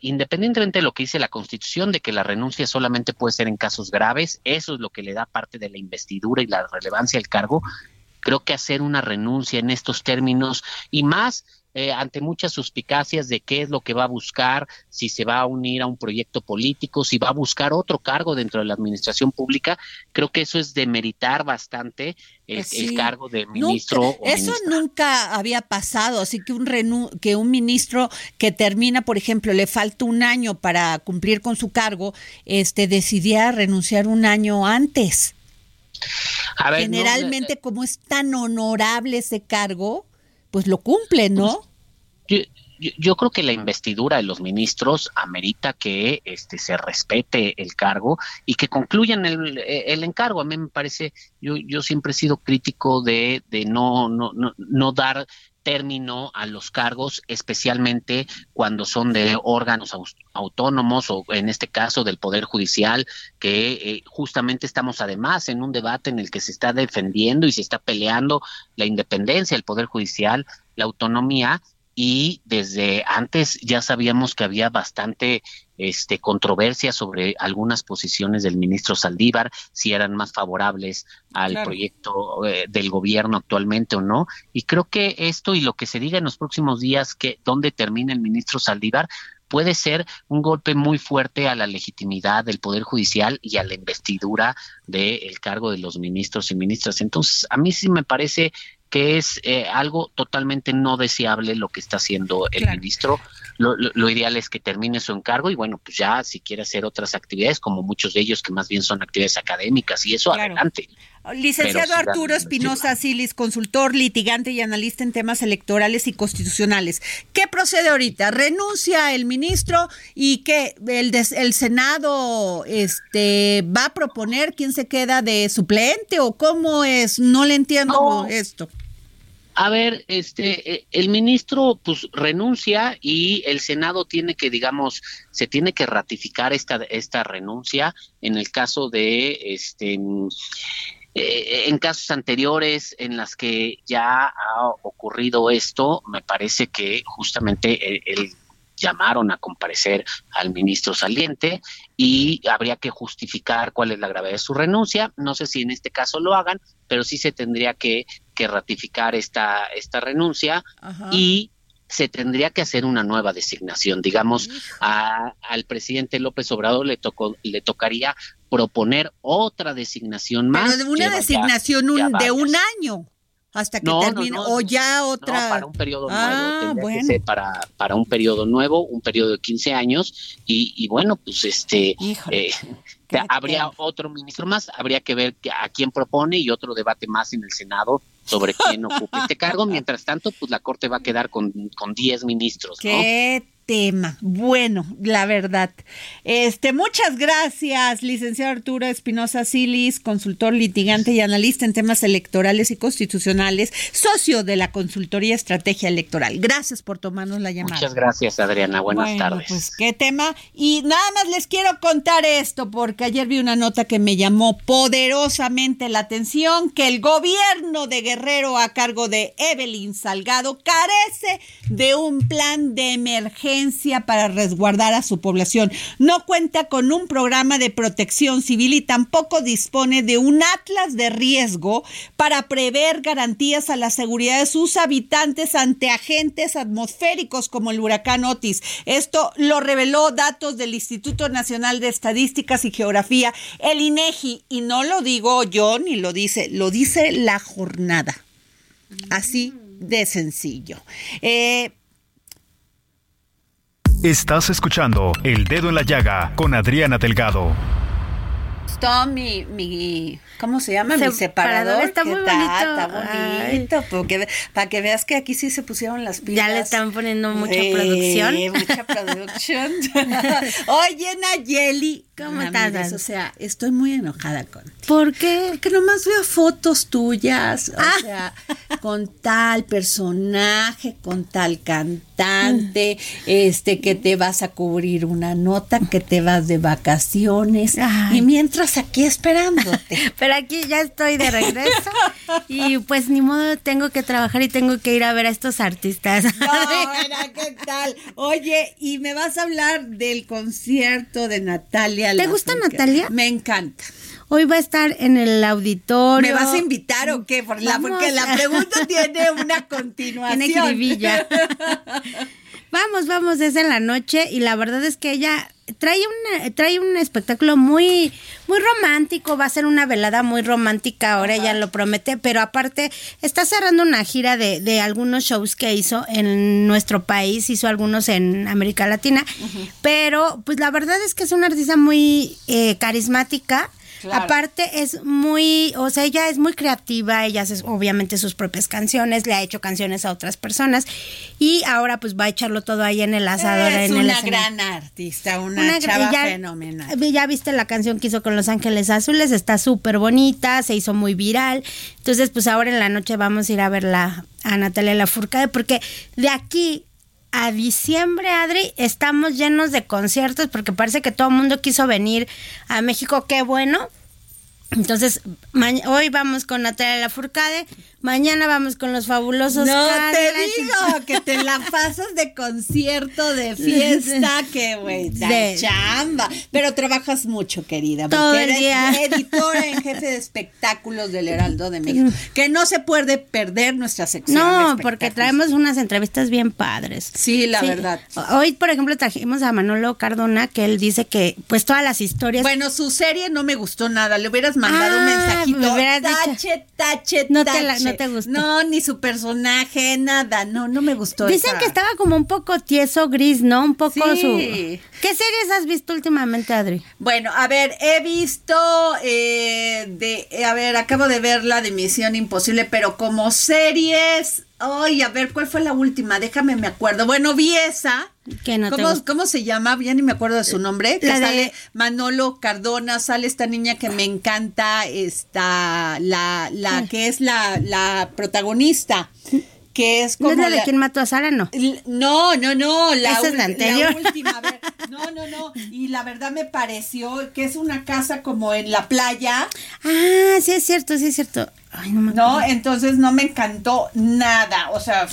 independientemente de lo que dice la Constitución, de que la renuncia solamente puede ser en casos graves, eso es lo que le da parte de la investidura y la relevancia al cargo, creo que hacer una renuncia en estos términos y más eh, ante muchas suspicacias de qué es lo que va a buscar, si se va a unir a un proyecto político, si va a buscar otro cargo dentro de la administración pública, creo que eso es demeritar bastante el, eh, cargo de ministro. eso nunca había pasado, así que un que un ministro que termina, por ejemplo, le falta un año para cumplir con su cargo, este decidía renunciar un año antes. Generalmente, como es tan honorable ese cargo, pues lo cumple, ¿no? Pues, yo, creo que la investidura de los ministros amerita que este se respete el cargo y que concluyan el, el encargo. A mí me parece, yo, yo siempre he sido crítico de, de no, no, no, no dar término a los cargos, especialmente cuando son de órganos autónomos o en este caso del Poder Judicial, que eh, justamente estamos además en un debate en el que se está defendiendo y se está peleando la independencia del Poder Judicial, la autonomía, y desde antes ya sabíamos que había bastante este controversia sobre algunas posiciones del ministro Saldívar, si eran más favorables al proyecto eh, del gobierno actualmente o no. Y creo que esto y lo que se diga en los próximos días, que dónde termina el ministro Saldívar, puede ser un golpe muy fuerte a la legitimidad del Poder Judicial y a la investidura del cargo de los ministros y ministras. Entonces, a mí sí me parece que es eh, algo totalmente no deseable lo que está haciendo el ministro. Lo, ideal es que termine su encargo y bueno, pues ya si quiere hacer otras actividades, como muchos de ellos que más bien son actividades académicas y eso adelante. Licenciado Arturo Espinosa Silis, consultor, litigante y analista en temas electorales y constitucionales. ¿Qué procede ahorita? ¿Renuncia el ministro y que el, el Senado este, va a proponer quién se queda de suplente o cómo es? No le entiendo esto. A ver, este, eh, el ministro pues renuncia y el Senado tiene que, digamos, se tiene que ratificar esta esta renuncia en el caso de, este, eh, en casos anteriores en las que ya ha ocurrido esto, me parece que justamente el llamaron a comparecer al ministro saliente y habría que justificar cuál es la gravedad de su renuncia. No sé si en este caso lo hagan, pero sí se tendría que, que ratificar esta, esta renuncia y se tendría que hacer una nueva designación. Digamos, al presidente López Obrador le, tocó, le tocaría proponer otra designación más. Pero de una designación de un año hasta que termine o ya otra para un periodo nuevo ah, que ser para para un periodo nuevo un periodo de 15 años y, bueno pues este eh, habría otro ministro más habría que ver a quién propone y otro debate más en el senado sobre quién ocupe este cargo. Mientras tanto pues la corte va a quedar con con 10 ministros ¿Qué tema. Bueno, la verdad. Este, muchas gracias, licenciado Arturo Espinosa Silis, consultor litigante y analista en temas electorales y constitucionales, socio de la consultoría Estrategia Electoral. Gracias por tomarnos la llamada. Muchas gracias, Adriana. Buenas tardes. Pues qué tema. Y nada más les quiero contar esto, porque ayer vi una nota que me llamó poderosamente la atención, que el gobierno de Guerrero a cargo de Evelyn Salgado carece de un plan de emergencia para resguardar a su población. No cuenta con un programa de protección civil y tampoco dispone de un atlas de riesgo para prever garantías a la seguridad de sus habitantes ante agentes atmosféricos como el huracán Otis. Esto lo reveló datos del Instituto Nacional de Estadísticas y Geografía, el INEGI, y no lo digo yo ni lo dice, lo dice la jornada. Así de sencillo. Eh, Estás escuchando El Dedo en la Llaga con Adriana Delgado. Está mi, mi, ¿cómo se llama? mi separador. Está muy bonito. Está bonito. Porque, para que veas que aquí sí se pusieron las pilas. Ya le están poniendo mucha producción. Mucha producción. Oye, Nayeli, ¿Cómo estás? O sea, estoy muy enojada con. ¿Por qué? Porque nomás veo fotos tuyas, o ah. sea, con tal personaje, con tal cantante, este, que te vas a cubrir una nota, que te vas de vacaciones, y mientras aquí esperándote. Pero aquí ya estoy de regreso, y pues ni modo, tengo que trabajar y tengo que ir a ver a estos artistas. No, ¿qué tal? Oye, y me vas a hablar del concierto de Natalia ¿Te gusta Natalia? Me encanta. Hoy va a estar en el auditorio. ¿Me vas a invitar o qué? Porque la, porque la pregunta tiene una continuación. Tiene vamos, vamos, es en la noche y la verdad es que ella trae un, trae un espectáculo muy, muy romántico, va a ser una velada muy romántica, ahora ella lo promete, pero aparte está cerrando una gira de, de, algunos shows que hizo en nuestro país, hizo algunos en América Latina, pero pues la verdad es que es una artista muy eh, carismática Aparte es muy, o sea, ella es muy creativa, ella hace obviamente sus propias canciones, le ha hecho canciones a otras personas y ahora pues va a echarlo todo ahí en el asador. Es en una gran artista, una, chava fenomenal. Ya viste la canción que hizo con Los Ángeles Azules, está súper bonita, se hizo muy viral. Entonces pues ahora en la noche vamos a ir a verla a Natalia Lafourcade porque de aquí a diciembre, Adri, estamos llenos de conciertos porque parece que todo el mundo quiso venir a México. Qué bueno. Entonces, hoy vamos con Natalia Lafourcade, Mañana vamos con los fabulosos. No te digo que te la pasas de concierto, de fiesta, que güey, de chamba. Pero trabajas mucho, querida. Todo el día. editora en jefe de espectáculos del Heraldo de México. Que no se puede perder nuestra sección. No, porque traemos unas entrevistas bien padres. Sí, la verdad. Hoy, por ejemplo, trajimos a Manolo Cardona, que él dice que, pues, todas las historias. Bueno, su serie no me gustó nada. Le hubieras mandado un ah, mensajito. tache, tache, no tache. Te gustó. No, ni su personaje, nada. No, no me gustó. Dicen que estaba como un poco tieso, gris, ¿no? Un poco su. ¿Qué series has visto últimamente, Adri? Bueno, a ver, he visto. Eh, de, a ver, acabo de ver la de Misión Imposible, pero como series. Ay, a ver, ¿cuál fue la última? Déjame, me acuerdo. Bueno, vi esa. ¿Cómo, se llama? Ya ni me acuerdo de su nombre. Que sale Manolo Cardona, sale esta niña que me encanta, esta, la, la que es la, la protagonista que es como. ¿No es la de quien mató a Sara? No. No, no, no. La, Esa es la anterior. última. no, no, no. Y la verdad me pareció que es una casa como en la playa. Ah, sí es cierto, sí es cierto. Ay, no, me no, entonces no me encantó nada. O sea,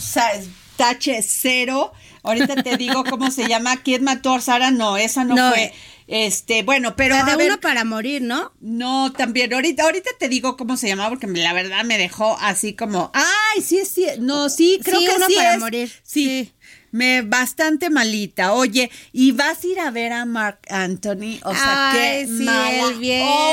tache cero. Ahorita te digo cómo se llama. ¿Quién mató a Sara? No, esa no, fue. Este, bueno, pero. La de uno para morir, ¿no? No, también. Ahorita, ahorita te digo cómo se llama, porque la verdad me dejó así como. ¡Ay, sí, sí! No, sí, creo que uno para morir. sí. Me bastante malita. Oye, y vas a ir a ver a Mark Anthony, o sea, qué sí, mala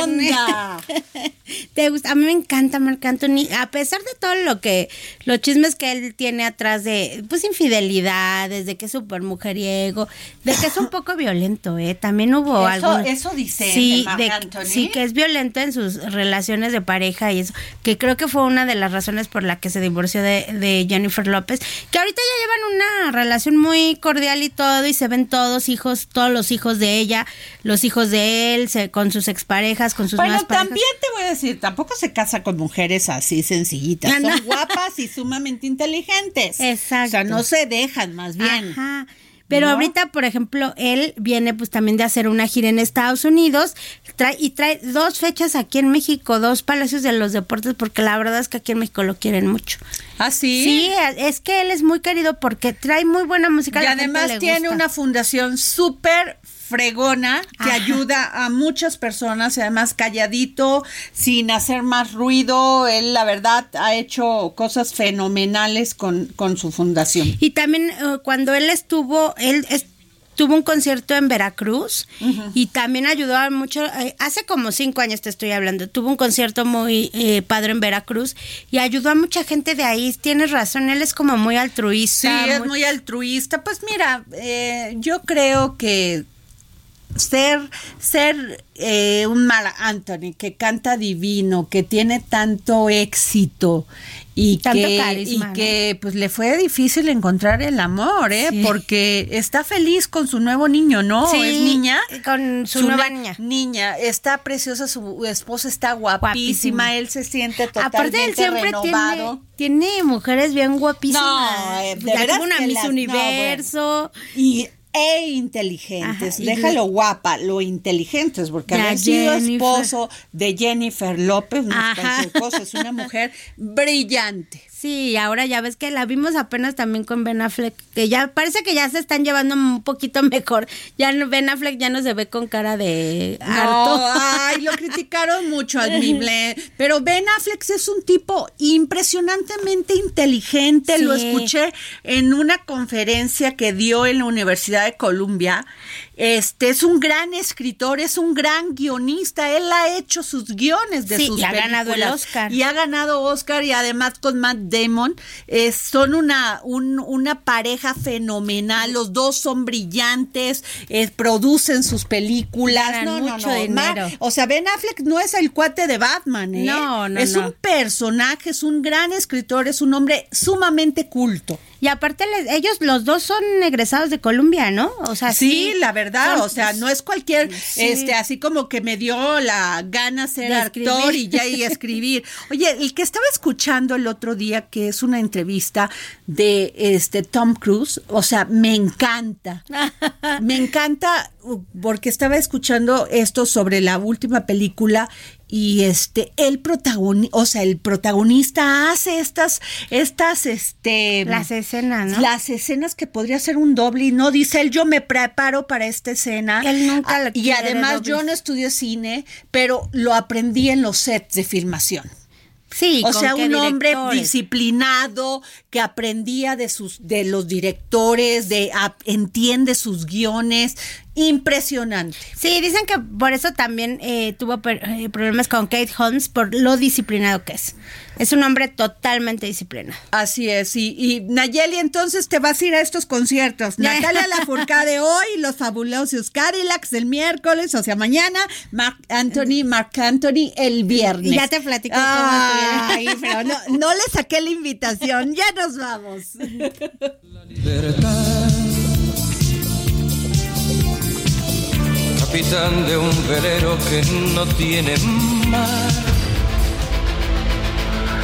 onda. Te gusta, a mí me encanta Mark Anthony, a pesar de todo lo que los chismes que él tiene atrás de pues infidelidades, de que es súper mujeriego, de que es un poco violento, eh. También hubo algo Eso dice sí, de, Anthony. Sí, que es violento en sus relaciones de pareja y eso, que creo que fue una de las razones por la que se divorció de, de Jennifer López, que ahorita ya llevan una relación relación muy cordial y todo, y se ven todos hijos, todos los hijos de ella, los hijos de él, se, con sus exparejas, con sus bueno, también te voy a decir, tampoco se casa con mujeres así sencillitas, ah, son guapas y sumamente inteligentes. Exacto. O sea, no se dejan, más bien. Ajá. Pero ahorita, por ejemplo, él viene pues también de hacer una gira en Estados Unidos trae, y trae dos fechas aquí en México, dos palacios de los deportes, porque la verdad es que aquí en México lo quieren mucho. ¿Ah, sí? Sí, es que él es muy querido porque trae muy buena música. Y además tiene una fundación súper fregona que ayuda a muchas personas y además calladito, sin hacer más ruido. Él, la verdad, ha hecho cosas fenomenales con, con su fundación. Y también eh, cuando él estuvo, él tuvo un concierto en Veracruz y también ayudó a mucho, eh, hace como cinco años te estoy hablando, tuvo un concierto muy eh, padre en Veracruz y ayudó a mucha gente de ahí, tienes razón, él es como muy altruista. Sí, es muy altruista, pues mira, yo creo que ser, ser eh, un Mar Anthony que canta divino, que tiene tanto éxito y que, y que pues le fue difícil encontrar el amor, ¿eh? Porque está feliz con su nuevo niño, ¿no? Sí, es niña. Con su, nueva niña. Niña, está preciosa, su esposa está guapísima, él se siente totalmente Aparte él siempre renovado. Tiene, tiene mujeres bien guapísimas. No, eh, de ya tuvo una Miss no, Universo. y e inteligentes, Ajá, déjalo le- guapa, lo inteligentes, porque Ya, haber sido esposo de Jennifer López no es es una mujer brillante. Sí, ahora ya ves que la vimos apenas también con Ben Affleck, que ya parece que ya se están llevando un poquito mejor. Ya no- Ben Affleck ya no se ve con cara de harto. No, ay, lo criticaron mucho, admible. Pero Ben Affleck es un tipo impresionantemente inteligente. Lo escuché en una conferencia que dio en la Universidad de Columbia. Este es un gran escritor, es un gran guionista. Él ha hecho sus guiones de Sí, sus y ha ganado el. Oscar. Y ha ganado Oscar y además con Matt Damon eh, son una, un- una pareja fenomenal. Los dos son brillantes, eh, producen sus películas. Ganan No, no, mucho no, dinero. Ma- o sea, Ben Affleck no es el cuate de Batman, ¿eh? No, no, Es no. un personaje, es un gran escritor, es un hombre sumamente culto. Y aparte les- ellos los dos son egresados de Columbia, ¿no? O sea, Sí, sí, la verdad, son- o sea, no es cualquier, Sí. este, así como que me dio la gana ser actor y ya y escribir. Oye, el que estaba escuchando el otro día, que es una entrevista de este Tom Cruise, o sea, me encanta. Me encanta uh, porque estaba escuchando esto sobre la última película y este el protagonista, o sea, el protagonista hace estas estas este Las escenas, ¿no? Las escenas que podría ser un doble y no dice él, yo me preparo para esta escena. Él nunca Ah, lo y además yo no estudié cine, pero lo aprendí en los sets de filmación. Sí, O ¿con sea, un hombre disciplinado que aprendía de sus de los directores, de a- entiende sus guiones, impresionante. Sí, dicen que por eso también eh, tuvo per- eh, problemas con Kate Holmes por lo disciplinado que es. Es un hombre totalmente disciplinado. Así es, y, y Nayeli, entonces te vas a ir a estos conciertos. Natalia Lafourcade hoy, los fabulosos Cadillacs el miércoles, o sea, mañana, Mark Anthony, Mark Anthony el viernes. Y ya te platico cómo Ay, pero no, no le saqué la invitación, ya nos vamos. libertad. Capitán de un velero que no tiene mar.